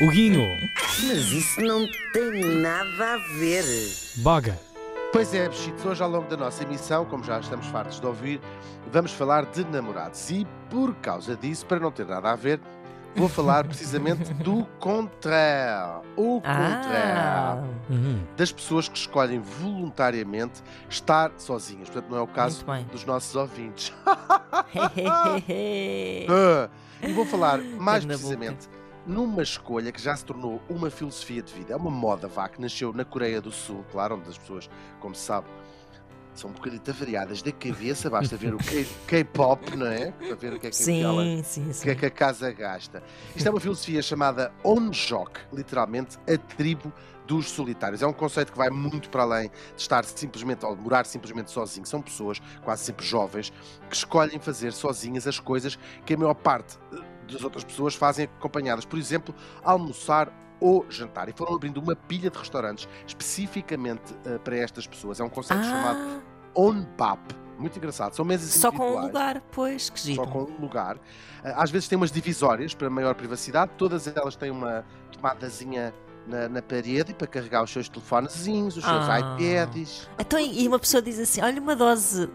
O Guinho. Mas isso não tem nada a ver. Boga. Pois é, bichitos, hoje ao longo da nossa emissão, como já estamos fartos de ouvir, vamos falar de namorados. E por causa disso, para não ter nada a ver, vou falar precisamente do contrário. O contrário. Uhum. Das pessoas que escolhem voluntariamente estar sozinhas. Portanto, não é o caso dos nossos ouvintes. Ah, e vou falar mais precisamente numa escolha que já se tornou uma filosofia de vida. É uma moda, vá, que nasceu na Coreia do Sul, claro, onde as pessoas, como se sabe, são um bocadinho variadas da cabeça, basta ver o K-pop, não é? Para ver o que é que aquela sim, sim, que é sim. que a casa gasta. Isto é uma filosofia chamada Onjok, literalmente a tribo dos solitários. É um conceito que vai muito para além de estar simplesmente, ou de morar simplesmente sozinho. São pessoas, quase sempre jovens, que escolhem fazer sozinhas as coisas que a maior parte das outras pessoas fazem acompanhadas. Por exemplo, almoçar ou jantar. E foram abrindo uma pilha de restaurantes especificamente eh, para estas pessoas. É um conceito chamado Ah, Onbap. Muito engraçado. São mesas só com um lugar, pois, que giro. só com um lugar. Ah, Às vezes tem umas divisórias para maior privacidade, todas elas têm uma tomadazinha na, na parede para carregar os seus telefonezinhos, os seus Ah. iPads. Então, e uma pessoa diz assim: olha, uma dose eh,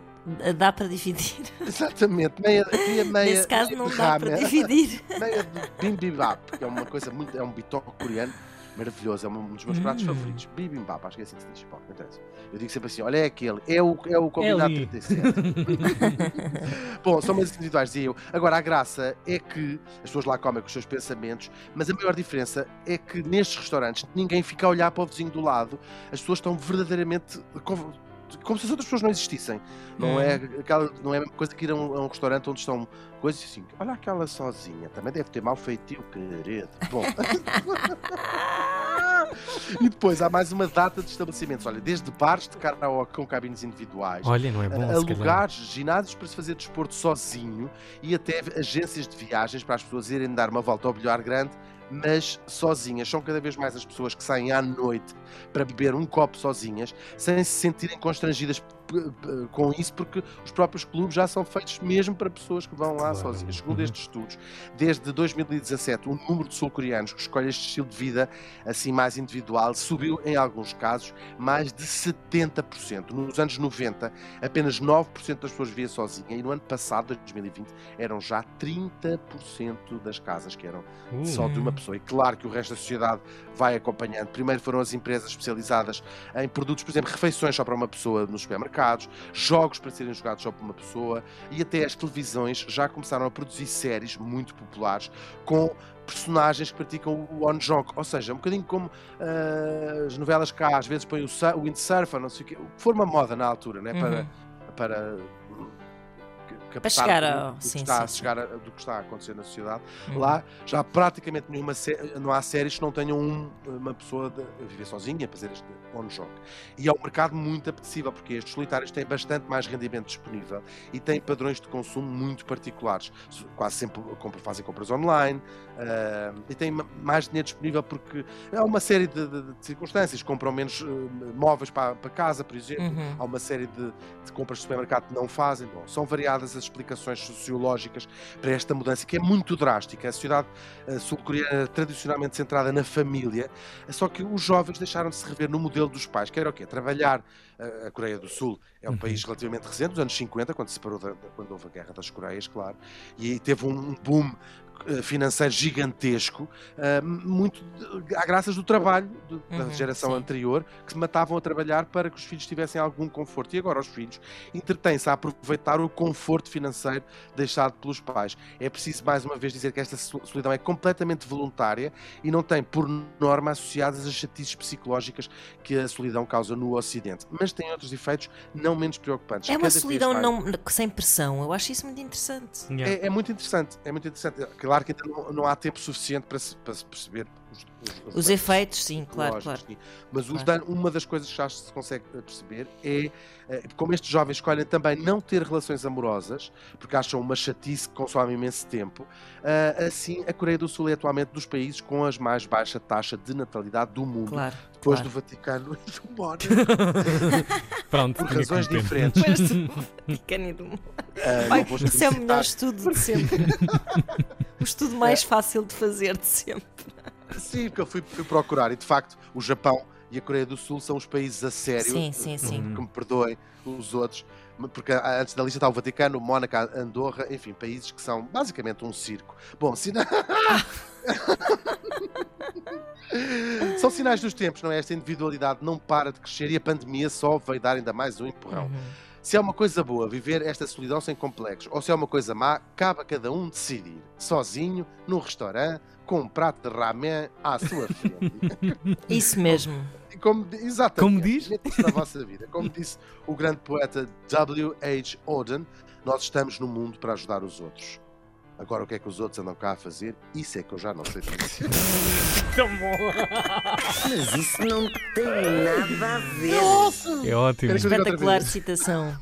dá para dividir. Exatamente, meia, queria meia, Nesse caso, meia não de dá para dividir. meia de bibimbap, que é uma coisa muito. é um bitoque coreano. Maravilhoso, é um dos meus pratos Hum. favoritos. Bibimbap, acho que é assim que se diz. Bom, não interessa. Eu digo sempre assim: olha, é aquele, é o, é o combinado ali. 37. Bom, são mesas individuais, dizia eu. Agora, a graça é que as pessoas lá comem com os seus pensamentos, mas a maior diferença é que nestes restaurantes ninguém fica a olhar para o vizinho do lado. As pessoas estão verdadeiramente. Como, se as outras pessoas não existissem. Não, Hum. é, aquela, não é a mesma coisa que ir a um, a um restaurante onde estão coisas assim. Olha aquela sozinha, também deve ter mau feitio, querido. Bom. e depois há mais uma data de estabelecimentos. Olha, desde bares de karaoke com cabines individuais Olha, não é bom. calhar. alugar ginásios para se fazer desporto sozinho e até agências de viagens para as pessoas irem dar uma volta ao bilhar grande, mas sozinhas. São cada vez mais as pessoas que saem à noite para beber um copo sozinhas, sem se sentirem constrangidas com isso, porque os próprios clubes já são feitos mesmo para pessoas que vão lá Claro. sozinhas. Segundo Uhum. estes estudos, desde 2017, o número de sul-coreanos que escolhem este estilo de vida assim mais individual subiu em alguns casos mais de 70%. Nos anos 90, apenas 9% das pessoas vivia sozinha e no ano passado, 2020, eram já 30% das casas que eram Uh, só de uma pessoa. E claro que o resto da sociedade vai acompanhando. Primeiro foram as empresas especializadas em produtos, por exemplo, refeições só para uma pessoa nos supermercados, jogos para serem jogados só por uma pessoa e até as televisões já começaram a produzir séries muito populares com personagens que praticam o on-joke, ou seja, um bocadinho como ah, as novelas cá às vezes põem o, o windsurfer, não sei o quê, o que for uma moda na altura, né? para, Uhum. para captar chegar ao- do que sim, está, sim, chegar a- do que está a acontecer na sociedade. Uhum. Lá já praticamente nenhuma não há séries que não tenham um- uma pessoa de- a viver sozinha a fazer este on-joke. E é um mercado muito apetecível, porque estes solitários têm bastante mais rendimento disponível e têm padrões de consumo muito particulares. Quase sempre fazem compras online ah, e têm ma- mais dinheiro disponível porque há uma série de, de- de circunstâncias. Compram menos eh, móveis para, para casa, por exemplo. Uhum. Há uma série de, de compras de supermercado que não fazem. Bom, são variadas as explicações sociológicas para esta mudança, que é muito drástica. A sociedade eh, sul-coreana tradicionalmente centrada na família, só que os jovens deixaram de se rever no modelo dos pais, que era o quê? Trabalhar. eh, a Coreia do Sul é um Uhum. país relativamente recente, dos anos 50, quando se separou da, quando houve a Guerra das Coreias, claro, e teve um boom eh, financeiro gigantesco, eh, muito a graças do trabalho da Uhum, geração sim. anterior, que se matavam a trabalhar para que os filhos tivessem algum conforto. E agora os filhos entretêm-se a aproveitar o conforto financeiro deixado pelos pais. É preciso mais uma vez dizer que esta sol- solidão é completamente voluntária e não tem, por norma, associadas as chatices psicológicas que a solidão causa no Ocidente. Mas tem outros efeitos não menos preocupantes. É uma Cada solidão mais- não, sem pressão. Eu acho isso muito interessante. yeah. é, é muito interessante, é muito interessante. Claro que ainda não, não há tempo suficiente para se, para se perceber os, Os efeitos, sim, claro, claro. sim. Mas os Claro. danos- uma das coisas que já se consegue perceber é eh, como estes jovens escolhem também não ter relações amorosas, porque acham uma chatice que consome imenso tempo. ah, assim, a Coreia do Sul é atualmente dos países com as mais baixa taxa de natalidade do mundo, Claro. depois claro. do Vaticano e do Mónaco. Pronto, Por tinha que razões meter. diferentes. Pequenino. Ah, não Ai, vou isso é o melhor estudo de sempre. o estudo mais fácil de fazer de sempre. Sim, porque eu fui, fui procurar e de facto o Japão e a Coreia do Sul são os países a sério. Sim, sim, sim. Que me perdoem os outros, porque ah, antes da lista está o Vaticano, Mónaco, Andorra, enfim, países que são basicamente um circo. Bom, sina... são sinais dos tempos, não é? Esta individualidade não para de crescer e a pandemia só veio dar ainda mais um empurrão. Uhum. Se é uma coisa boa viver esta solidão sem complexos, ou se é uma coisa má, cabe a cada um decidir. Sozinho, num restaurante, com um prato de ramen à sua frente. Isso mesmo. E como, exatamente. Como diz? Na vossa vida. Como disse o grande poeta W.H. Auden, nós estamos no mundo para ajudar os outros. Agora, o que é que os outros andam cá a fazer? Isso é que eu já não sei bom. Mas isso não tem nada a ver. É ótimo. Espetacular citação.